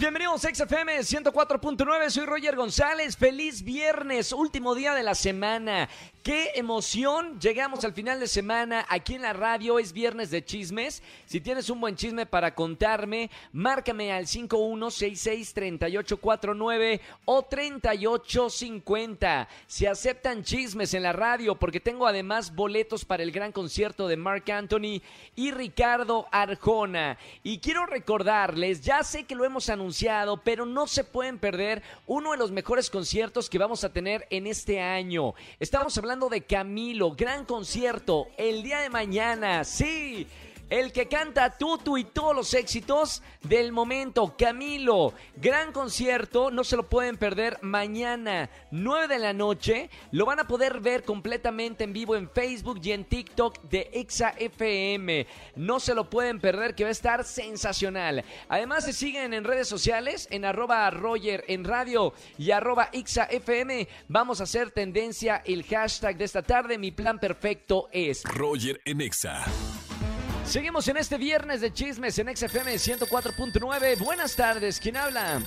bienvenidos a XFM 104.9, soy Roger González, feliz viernes, último día de la semana. Qué emoción, llegamos al final de semana aquí en la radio, es viernes de chismes. Si tienes un buen chisme para contarme, márcame al 5166-3849 o 3850. Se aceptan chismes en la radio porque tengo además boletos para el gran concierto de Mark Anthony y Ricardo Arjona. Y quiero recordarles, ya sé que lo hemos anunciado, pero no se pueden perder uno de los mejores conciertos que vamos a tener en este año. Estamos hablando de Camilo, gran concierto el día de mañana, sí. El que canta Tutu y todos los éxitos del momento, Camilo. Gran concierto, no se lo pueden perder mañana, 9 de la noche. Lo van a poder ver completamente en vivo en Facebook y en TikTok de Exa FM. No se lo pueden perder, que va a estar sensacional. Además, se siguen en redes sociales, en arroba Roger en radio y arroba Exa FM. Vamos a hacer tendencia el hashtag de esta tarde. Mi plan perfecto es Roger en Exa. Seguimos en este viernes de chismes en XFM 104.9. Buenas tardes, ¿quién habla?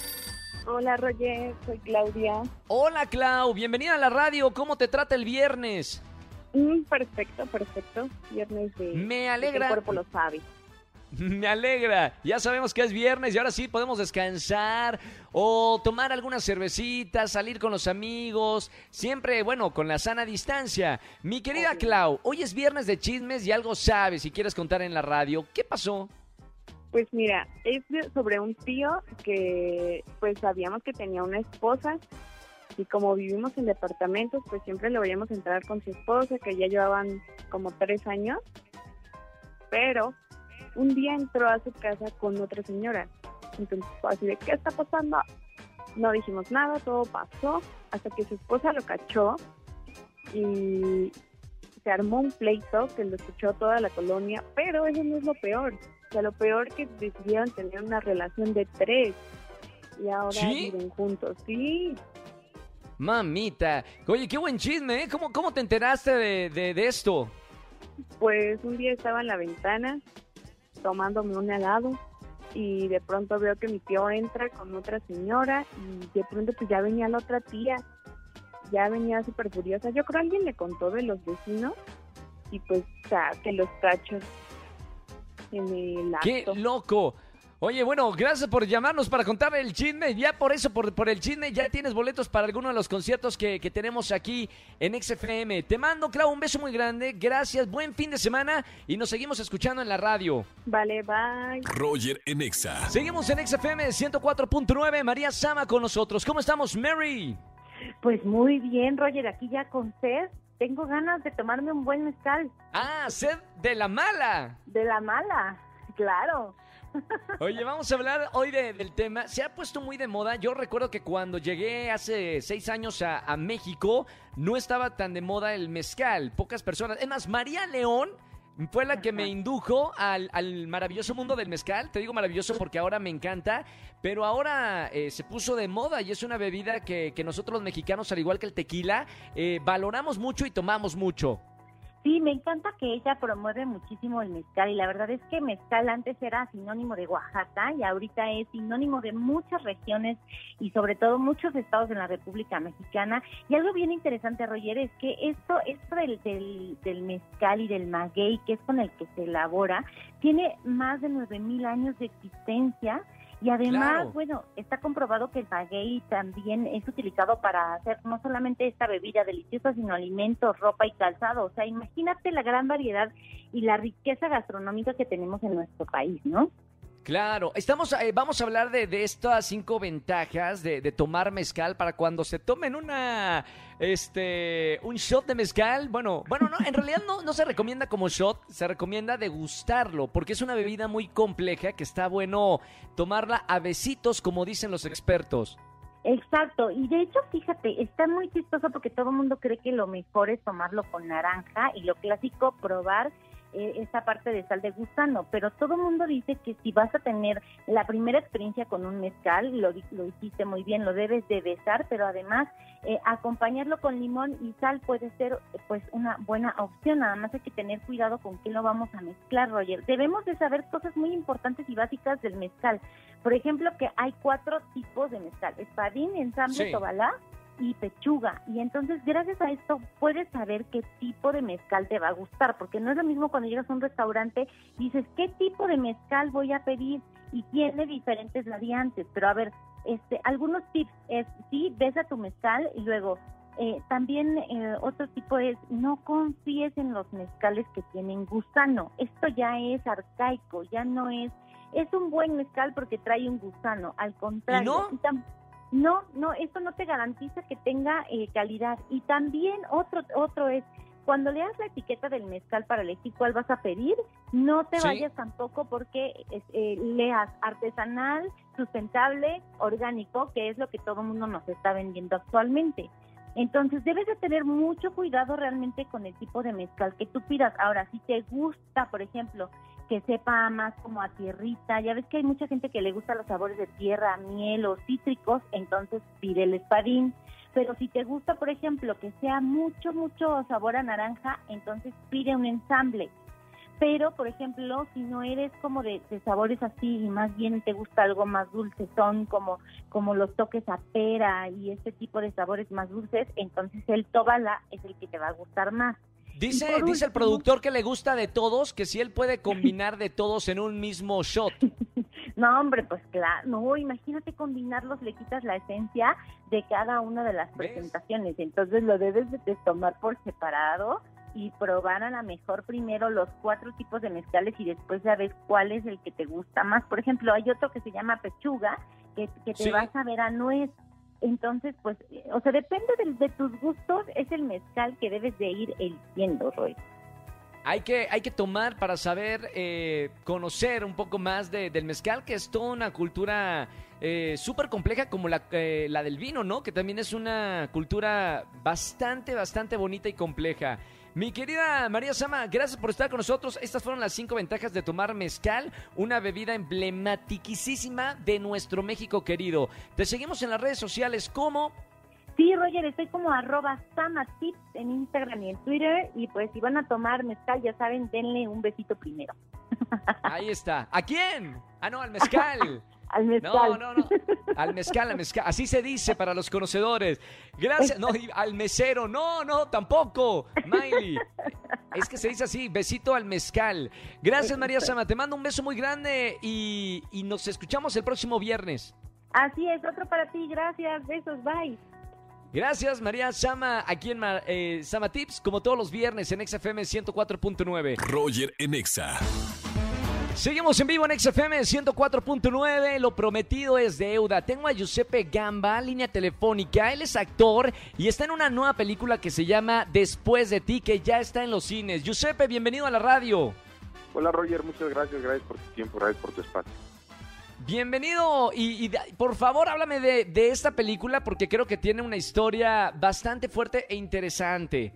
Hola Roger, soy Claudia. Hola Clau, bienvenida a la radio. ¿Cómo te trata el viernes? Mm, perfecto, perfecto. Viernes de... Me El alegra. cuerpo lo sabe. Me alegra. Ya sabemos que es viernes y ahora sí podemos descansar o tomar alguna cervecita, salir con los amigos, siempre, bueno, con la sana distancia. Mi querida. Clau, hoy es viernes de chismes y algo sabes si quieres contar en la radio. ¿Qué pasó? Pues mira, es sobre un tío que pues sabíamos que tenía una esposa y como vivimos en departamentos, pues siempre lo veíamos entrar con su esposa, que ya llevaban como tres años, pero un día entró a su casa con otra señora. Entonces fue así de, ¿qué está pasando? No dijimos nada, todo pasó, hasta que su esposa lo cachó y se armó un pleito que lo escuchó toda la colonia, pero eso no es lo peor. O sea, lo peor que decidieron tener una relación de tres y ahora ¿Sí? viven juntos. Sí, Mamita. Oye, qué buen chisme, ¿eh? ¿Cómo, cómo te enteraste de, de- de esto? pues un día estaba en la ventana tomándome un helado y de pronto veo que mi tío entra con otra señora y de pronto pues ya venía la otra tía, ya venía súper furiosa. Yo creo que alguien le contó de los vecinos y pues o sea, que los cachos en el acto. ¡Qué loco! Oye, bueno, gracias por llamarnos para contar el chisme. Ya por eso, por, por el chisme, ya tienes boletos para alguno de los conciertos que, que tenemos aquí en XFM. Te mando, Clau, un beso muy grande. Gracias, buen fin de semana y nos seguimos escuchando en la radio. Vale, bye. Roger en Exa. Seguimos en XFM 104.9. María Sama con nosotros. ¿Cómo estamos, Mary? Pues muy bien, Roger, aquí ya con sed. Tengo ganas de tomarme un buen mezcal. Ah, sed de la mala. De la mala, claro. Oye, vamos a hablar hoy de- del tema. Se ha puesto muy de moda. Yo recuerdo que cuando llegué hace seis años a, a México, no estaba tan de moda el mezcal. Pocas personas. Es más, María León fue la que me indujo al, al maravilloso mundo del mezcal. Te digo maravilloso porque ahora me encanta. Pero ahora eh, se puso de moda y es una bebida que, que nosotros los mexicanos, al igual que el tequila, eh, valoramos mucho y tomamos mucho. Sí, me encanta que ella promueve muchísimo el mezcal y la verdad es que mezcal antes era sinónimo de Oaxaca y ahorita es sinónimo de muchas regiones y sobre todo muchos estados en la República Mexicana. Y algo bien interesante, Roger, es que esto, esto del, del, del mezcal y del maguey, que es con el que se elabora, tiene más de 9.000 años de existencia. Y además, Claro. bueno, está comprobado que el maguey también es utilizado para hacer no solamente esta bebida deliciosa, sino alimentos, ropa y calzado. O sea, imagínate la gran variedad y la riqueza gastronómica que tenemos en nuestro país, ¿no? Claro, estamos, eh, vamos a hablar de, de estas cinco ventajas de, de tomar mezcal para cuando se tomen una, este, un shot de mezcal. Bueno, bueno, no, en realidad no, no se recomienda como shot, se recomienda degustarlo porque es una bebida muy compleja que está bueno tomarla a besitos, como dicen los expertos. Exacto, y de hecho, fíjate, está muy chistoso porque todo el mundo cree que lo mejor es tomarlo con naranja y lo clásico probar esta parte de sal de gusano, pero todo el mundo dice que si vas a tener la primera experiencia con un mezcal, lo, lo hiciste muy bien, lo debes de besar, pero además eh, acompañarlo con limón y sal puede ser pues una buena opción, nada más hay que tener cuidado con qué lo vamos a mezclar, Roger. Debemos de saber cosas muy importantes y básicas del mezcal. Por ejemplo, que hay cuatro tipos de mezcal, espadín, ensamble, tobalá y pechuga. Y entonces, gracias a esto, puedes saber qué tipo de mezcal te va a gustar, porque no es lo mismo cuando llegas a un restaurante y dices, ¿qué tipo de mezcal voy a pedir? Y tiene diferentes variantes, pero a ver, este, algunos tips es, sí, ves a tu mezcal y luego eh, también eh, otro tipo es no confíes en los mezcales que tienen gusano. Esto ya es arcaico, ya no es es un buen mezcal porque trae un gusano. Al contrario, no? No, no, esto no te garantiza que tenga eh, calidad. Y también otro otro es cuando leas la etiqueta del mezcal para elegir cuál vas a pedir, no te vayas tampoco porque eh, leas artesanal, sustentable, orgánico, que es lo que todo el mundo nos está vendiendo actualmente. Entonces debes de tener mucho cuidado realmente con el tipo de mezcal que tú pidas. Ahora, si te gusta, por ejemplo, que sepa más como a tierrita, ya ves que hay mucha gente que le gusta los sabores de tierra, miel o cítricos, entonces pide el espadín. Pero si te gusta, por ejemplo, que sea mucho, mucho sabor a naranja, entonces pide un ensamble. Pero, por ejemplo, si no eres como de, sabores así y más bien te gusta algo más dulce, son como, como los toques a pera y este tipo de sabores más dulces, entonces el tobala es el que te va a gustar más. Dice, dice el productor que le gusta de todos, que si él puede combinar de todos en un mismo shot. No, hombre, pues claro, no, imagínate combinarlos, le quitas la esencia de cada una de las presentaciones, entonces lo debes de tomar por separado y probar a lo mejor primero los cuatro tipos de mezcales y después ya ves cuál es el que te gusta más. Por ejemplo, hay otro que se llama pechuga, que, te vas a ver a nuez. Entonces, pues, o sea, depende de, tus gustos, es el mezcal que debes de ir eligiendo, Roy. Hay que, hay que tomar para saber, eh, conocer un poco más del mezcal, que es toda una cultura eh, súper compleja como la, eh, la del vino, ¿no? Que también es una cultura bastante, bastante bonita y compleja. Mi querida María Sama, gracias por estar con nosotros. Estas fueron las cinco ventajas de tomar mezcal, una bebida emblematiquísima de nuestro México querido. Te seguimos en las redes sociales como... Sí, Roger, estoy como arroba samatips en Instagram y en Twitter. Y pues si van a tomar mezcal, ya saben, denle un besito primero. Ahí está. ¿A quién? Ah, no, al mezcal. Al mezcal. No, no, no. Al mezcal, al mezcal. Así se dice para los conocedores. Gracias. No, al mesero. No, no, tampoco. Miley. Es que se dice así, besito al mezcal. Gracias, María Sama. Te mando un beso muy grande y, nos escuchamos el próximo viernes. Así es, otro para ti. Gracias. Besos. Bye. Gracias, María Sama, aquí en eh, Sama Tips, como todos los viernes en XFM 104.9. Roger en Exa. Seguimos en vivo en XFM 104.9. Lo prometido es deuda. Tengo a Giuseppe Gamba, línea telefónica. Él es actor y está en una nueva película que se llama Después de ti, que ya está en los cines. Giuseppe, bienvenido a la radio. Hola Roger, muchas gracias. Gracias por tu tiempo, gracias por tu espacio. Bienvenido y, por favor háblame de, de, esta película porque creo que tiene una historia bastante fuerte e interesante.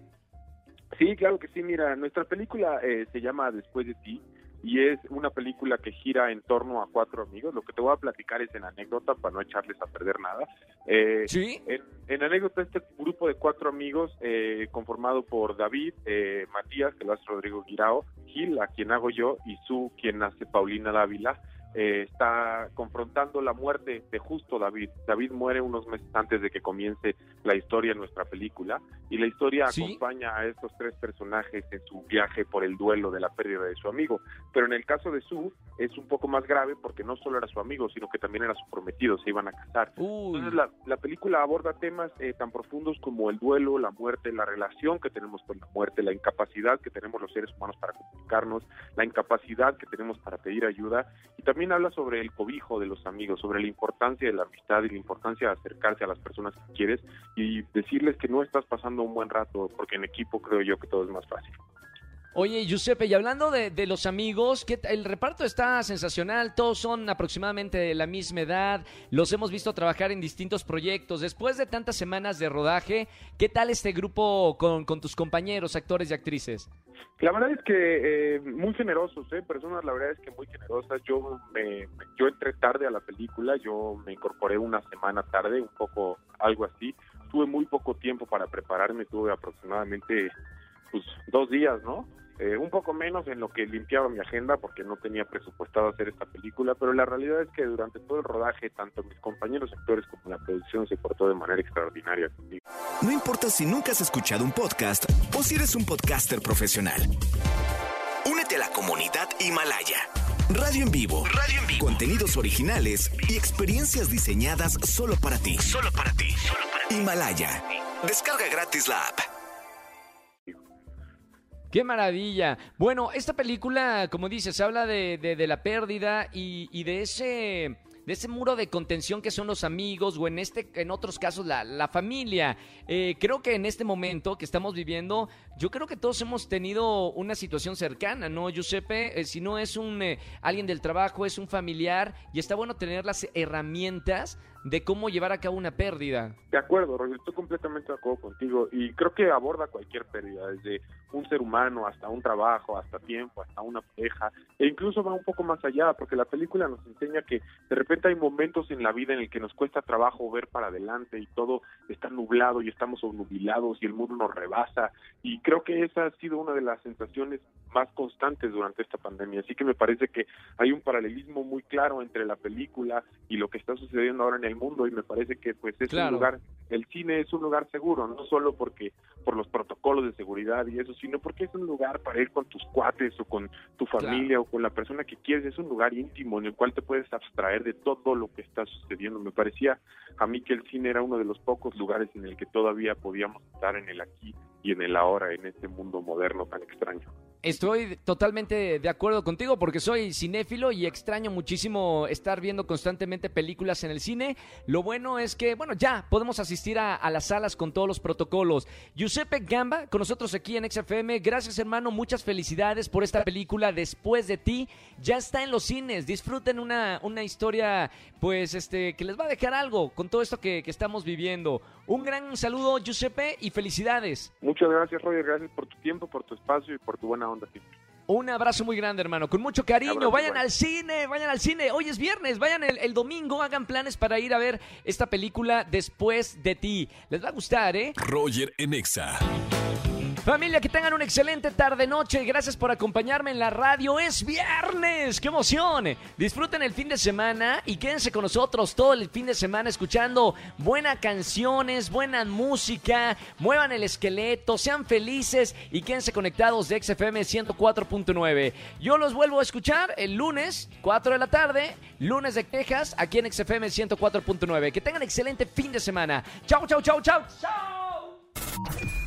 Sí, claro que sí. Mira, nuestra película eh, se llama Después de ti y es una película que gira en torno a cuatro amigos. Lo que te voy a platicar es en anécdota para no echarles a perder nada. Eh, sí. En, anécdota, este grupo de cuatro amigos eh, conformado por David, eh, Matías, que lo hace Rodrigo Guirao, Gil, a quien hago yo, y Su, quien hace Paulina Dávila. Eh, está confrontando la muerte de justo David. David muere unos meses antes de que comience la historia en nuestra película y la historia acompaña a estos tres personajes en su viaje por el duelo de la pérdida de su amigo. Pero en el caso de Sue es un poco más grave porque no solo era su amigo, sino que también era su prometido, se iban a casar. Entonces la, la, película aborda temas eh, tan profundos como el duelo, la muerte, la relación que tenemos con la muerte, la incapacidad que tenemos los seres humanos para comunicarnos, la incapacidad que tenemos para pedir ayuda y también habla sobre el cobijo de los amigos, sobre la importancia de la amistad y la importancia de acercarse a las personas que quieres y decirles que no estás pasando un buen rato, porque en equipo creo yo que todo es más fácil. Oye, Giuseppe, y hablando de, los amigos, ¿qué, el reparto está sensacional, todos son aproximadamente de la misma edad, los hemos visto trabajar en distintos proyectos. Después de tantas semanas de rodaje, ¿qué tal este grupo con, tus compañeros, actores y actrices? La verdad es que eh, muy generosos, ¿eh? personas la verdad es que muy generosas. Yo, me, yo entré tarde a la película, yo me incorporé una semana tarde, un poco algo así tuve muy poco tiempo para prepararme, tuve aproximadamente pues dos días, ¿no? Eh, un poco menos en lo que limpiaba mi agenda porque no tenía presupuestado hacer esta película, pero la realidad es que durante todo el rodaje, tanto mis compañeros actores como la producción se portó de manera extraordinaria. No importa si nunca has escuchado un podcast o si eres un podcaster profesional. Únete a la comunidad Himalaya. Radio en vivo. Radio en vivo. Contenidos originales y experiencias diseñadas solo para ti. Solo para ti. Solo para ti. Himalaya. Descarga gratis la app. ¡Qué maravilla! Bueno, esta película, como dices, habla de, de, la pérdida y, y, de ese de ese muro de contención que son los amigos o en este en otros casos la, la familia. Eh, creo que en este momento que estamos viviendo, yo creo que todos hemos tenido una situación cercana, ¿no, Giuseppe? Eh, si no es un eh, alguien del trabajo, es un familiar y está bueno tener las herramientas de cómo llevar a cabo una pérdida. De acuerdo, Roger, estoy completamente de acuerdo contigo y creo que aborda cualquier pérdida, desde un ser humano hasta un trabajo, hasta tiempo, hasta una pareja, e incluso va un poco más allá, porque la película nos enseña que de repente hay momentos en la vida en el que nos cuesta trabajo ver para adelante y todo está nublado y estamos obnubilados y el mundo nos rebasa, y creo que esa ha sido una de las sensaciones más constantes durante esta pandemia, así que me parece que hay un paralelismo muy claro entre la película y lo que está sucediendo ahora en el mundo y me parece que pues es claro. un lugar el cine es un lugar seguro no solo porque por los protocolos de seguridad y eso sino porque es un lugar para ir con tus cuates o con tu familia claro. o con la persona que quieres. Es un lugar íntimo en el cual te puedes abstraer de todo lo que está sucediendo. Me parecía a mí que el cine era uno de los pocos lugares en el que todavía podíamos estar en el aquí y en el ahora en este mundo moderno tan extraño Estoy totalmente de acuerdo contigo porque soy cinéfilo y extraño muchísimo estar viendo constantemente películas en el cine. Lo bueno es que, bueno, ya podemos asistir a, las salas con todos los protocolos. Giuseppe Gamba, con nosotros aquí en XFM. Gracias, hermano. Muchas felicidades por esta película Después de ti. Ya está en los cines. Disfruten una, una historia, pues, este, que les va a dejar algo con todo esto que, que estamos viviendo. Un gran saludo, Giuseppe, y felicidades. Muchas gracias, Roger. Gracias por tu tiempo, por tu espacio y por tu buena onda siempre. Un abrazo muy grande, hermano, con mucho cariño. Abrazo, vayan al cine, vayan al cine. Hoy es viernes, vayan el, el, domingo, hagan planes para ir a ver esta película después de ti. Les va a gustar, ¿eh? Roger Enexa. Familia, que tengan una excelente tarde-noche. Gracias por acompañarme en la radio. Es viernes. ¡Qué emoción! Disfruten el fin de semana y quédense con nosotros todo el fin de semana escuchando buenas canciones, buena música. Muevan el esqueleto, sean felices y quédense conectados de XFM 104.9. Yo los vuelvo a escuchar el lunes, 4 de la tarde, lunes de quejas, aquí en XFM 104.9. Que tengan excelente fin de semana. Chau, chau, chau, chau, chau.